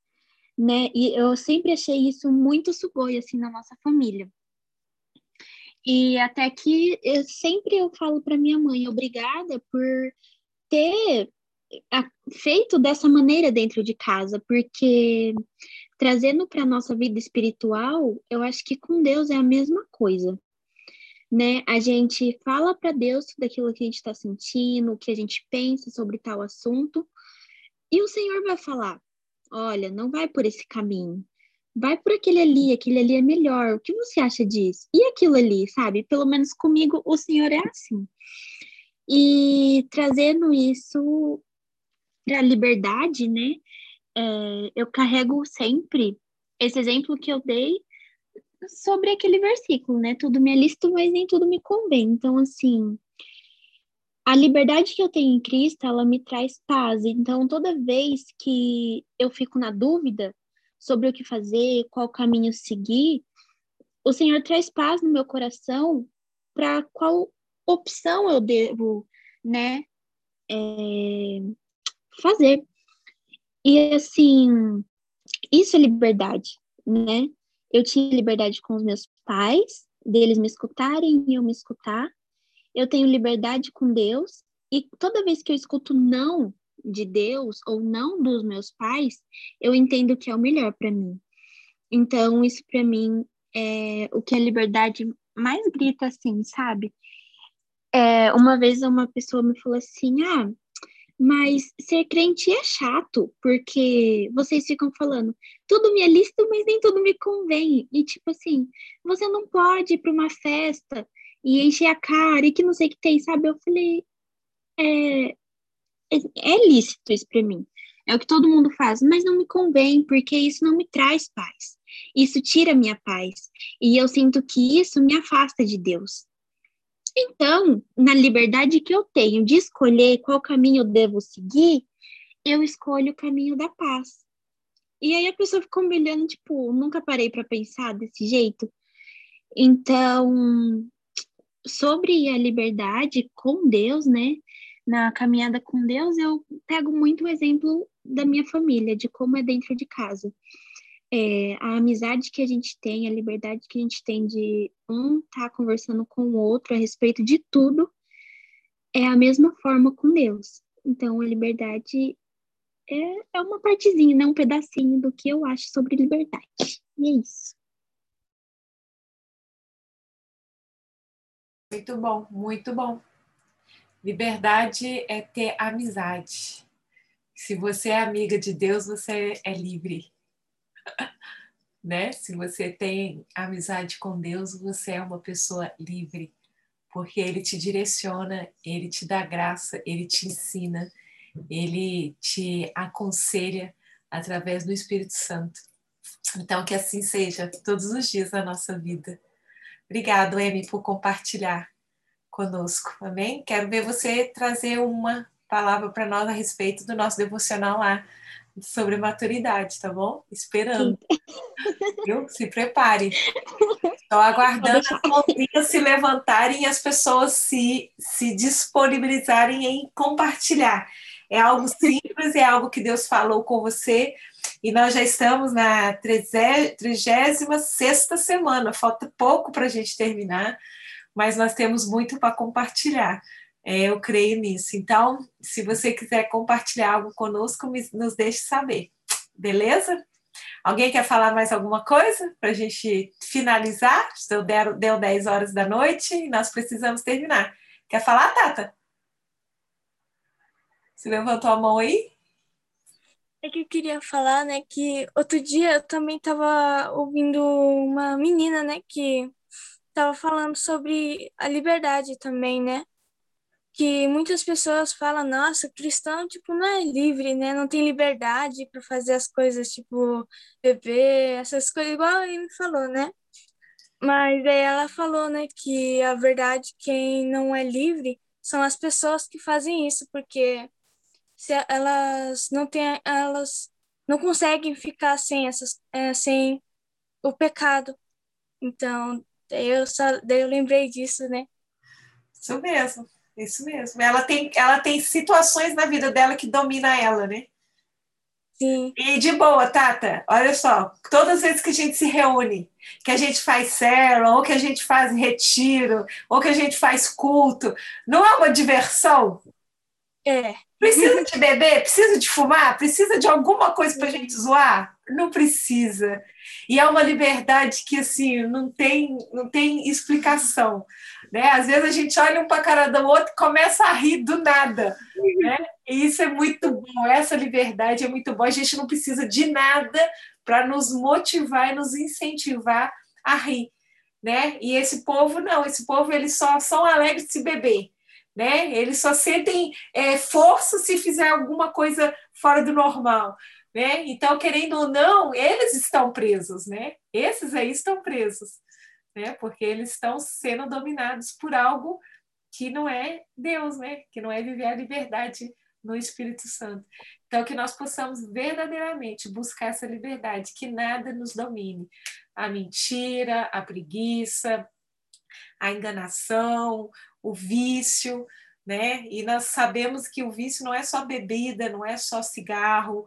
né? E eu sempre achei isso muito sugoi assim na nossa família. E até que eu sempre eu falo para minha mãe, obrigada por ter feito dessa maneira dentro de casa, porque trazendo para nossa vida espiritual, eu acho que com Deus é a mesma coisa. Né? A gente fala para Deus tudo aquilo que a gente está sentindo, o que a gente pensa sobre tal assunto, e o Senhor vai falar: olha, não vai por esse caminho vai por aquele ali, aquele ali é melhor. O que você acha disso? E aquilo ali, sabe? Pelo menos comigo o senhor é assim. E trazendo isso para a liberdade, né? É, eu carrego sempre esse exemplo que eu dei sobre aquele versículo, né? Tudo me é lícito, mas nem tudo me convém. Então, assim, a liberdade que eu tenho em Cristo, ela me traz paz. Então, toda vez que eu fico na dúvida, sobre o que fazer, qual caminho seguir, o Senhor traz paz no meu coração para qual opção eu devo, né, é, fazer. E assim, isso é liberdade, né? Eu tinha liberdade com os meus pais, deles me escutarem e eu me escutar. Eu tenho liberdade com Deus e toda vez que eu escuto não, de Deus ou não dos meus pais, eu entendo que é o melhor para mim. Então, isso para mim é o que a liberdade mais grita assim, sabe? É, uma vez uma pessoa me falou assim: ah, mas ser crente é chato, porque vocês ficam falando, tudo me é lícito, mas nem tudo me convém. E tipo assim, você não pode ir para uma festa e encher a cara e que não sei o que tem, sabe? Eu falei, é, é, é lícito isso para mim. é o que todo mundo faz, mas não me convém, porque isso não me traz paz. Isso tira minha paz. E eu sinto que isso me afasta de Deus. Então, na liberdade que eu tenho de escolher qual caminho eu devo seguir, eu escolho o caminho da paz. E aí a pessoa fica me olhando, tipo, nunca parei para pensar desse jeito. Então, sobre a liberdade com Deus, né? Na caminhada com Deus, eu pego muito o exemplo da minha família, de como é dentro de casa. É, a amizade que a gente tem, a liberdade que a gente tem de um estar tá conversando com o outro a respeito de tudo, é a mesma forma com Deus. Então, a liberdade é, é uma partezinha, né? um pedacinho do que eu acho sobre liberdade. E é isso. Muito bom, muito bom. Liberdade é ter amizade. Se você é amiga de Deus, você é livre. né? Se você tem amizade com Deus, você é uma pessoa livre, porque ele te direciona, ele te dá graça, ele te ensina ele te aconselha através do Espírito Santo. Então, que assim seja todos os dias da nossa vida. Obrigado, Amy, por compartilhar conosco, amém? Quero ver você trazer uma palavra para nós a respeito do nosso devocional lá sobre maturidade, tá bom? Esperando. Viu? Se prepare. Estou aguardando as mãozinhas se levantarem e as pessoas se, se disponibilizarem em compartilhar. É algo simples, é algo que Deus falou com você. E nós já estamos na 36 semana, falta pouco para a gente terminar, mas nós temos muito para compartilhar. É, eu creio nisso. Então, se você quiser compartilhar algo conosco, nos deixe saber. Beleza? Alguém quer falar mais alguma coisa para a gente finalizar? Deu, deu 10 horas da noite e nós precisamos terminar. Quer falar, Tata? Você levantou a mão aí? É que eu queria falar, né, que outro dia eu também estava ouvindo uma menina, né, que estava falando sobre a liberdade também, né? Que muitas pessoas falam, nossa, cristão, tipo, não é livre, né? Não tem liberdade para fazer as coisas, tipo, beber, essas coisas, igual ele falou, né? Mas aí ela falou, né, que a verdade, quem não é livre são as pessoas que fazem isso, porque se elas não têm, elas não conseguem ficar sem essas, é, sem o pecado. Então, daí eu só, daí eu lembrei disso, né? Isso mesmo, isso mesmo. Ela tem, ela tem situações na vida dela que domina ela, né? Sim. E de boa, Tata, olha só, todas as vezes que a gente se reúne, que a gente faz célula, ou que a gente faz retiro, ou que a gente faz culto, não é uma diversão? É. Precisa de beber? Precisa de fumar? Precisa de alguma coisa para a gente zoar? Não precisa. E é uma liberdade que assim não tem, não tem explicação. Né? Às vezes a gente olha um para a cara do outro e começa a rir do nada. Né? E isso é muito bom. Essa liberdade é muito boa. A gente não precisa de nada para nos motivar e nos incentivar a rir. Né? E esse povo não, esse povo eles só são alegres se beber né? Eles só sentem é, força se fizer alguma coisa fora do normal, né? Então, querendo ou não, eles estão presos, né? Esses aí estão presos, né? Porque eles estão sendo dominados por algo que não é Deus, né? Que não é viver a liberdade no Espírito Santo. Então, que nós possamos verdadeiramente buscar essa liberdade, que nada nos domine. A mentira, a preguiça, a enganação, o vício, né? E nós sabemos que o vício não é só bebida, não é só cigarro,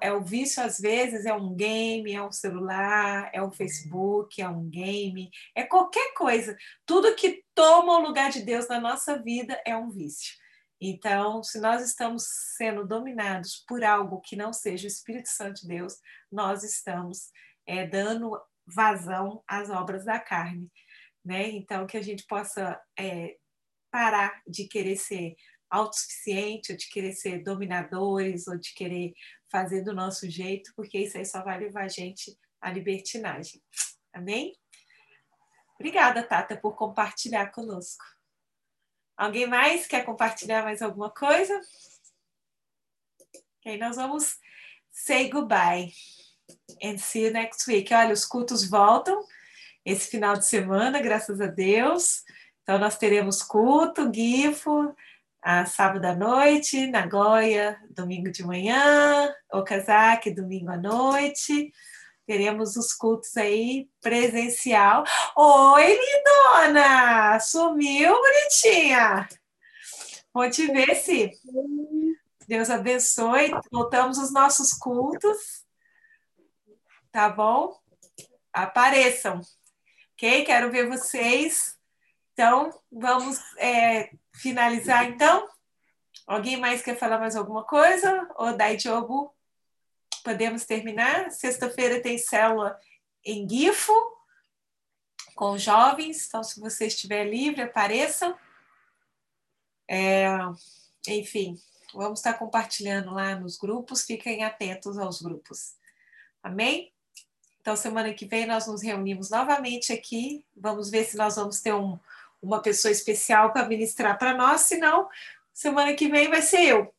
é o vício às vezes é um game, é um celular, é um Facebook, é um game, é qualquer coisa. Tudo que toma o lugar de Deus na nossa vida é um vício. Então, se nós estamos sendo dominados por algo que não seja o Espírito Santo de Deus, nós estamos é, dando vazão às obras da carne. Né? Então, que a gente possa é, parar de querer ser autossuficiente, ou de querer ser dominadores, ou de querer fazer do nosso jeito, porque isso aí só vai levar a gente à libertinagem. Amém? Obrigada, Tata, por compartilhar conosco. Alguém mais quer compartilhar mais alguma coisa? Ok, nós vamos say goodbye and see you next week. Olha, os cultos voltam esse final de semana, graças a Deus. Então, nós teremos culto, GIFO, a sábado à noite, Nagoya, domingo de manhã, Okazaki, domingo à noite. Teremos os cultos aí presencial. Oi, lindona! Sumiu, bonitinha! Vou te ver se. Deus abençoe. Voltamos os nossos cultos. Tá bom? Apareçam. Ok? Quero ver vocês. Então, vamos é, finalizar então? Alguém mais quer falar mais alguma coisa? Ou Diogo, podemos terminar? Sexta-feira tem célula em Gifo com jovens, então se você estiver livre, apareçam. É, enfim, vamos estar compartilhando lá nos grupos, fiquem atentos aos grupos. Amém? Então, semana que vem nós nos reunimos novamente aqui. Vamos ver se nós vamos ter um, uma pessoa especial para ministrar para nós, senão semana que vem vai ser eu.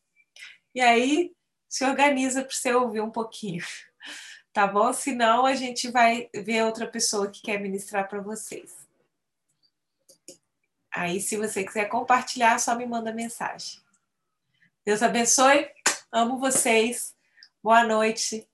E aí se organiza para você ouvir um pouquinho, tá bom? Senão a gente vai ver outra pessoa que quer ministrar para vocês. Aí, se você quiser compartilhar, só me manda mensagem. Deus abençoe, amo vocês, boa noite.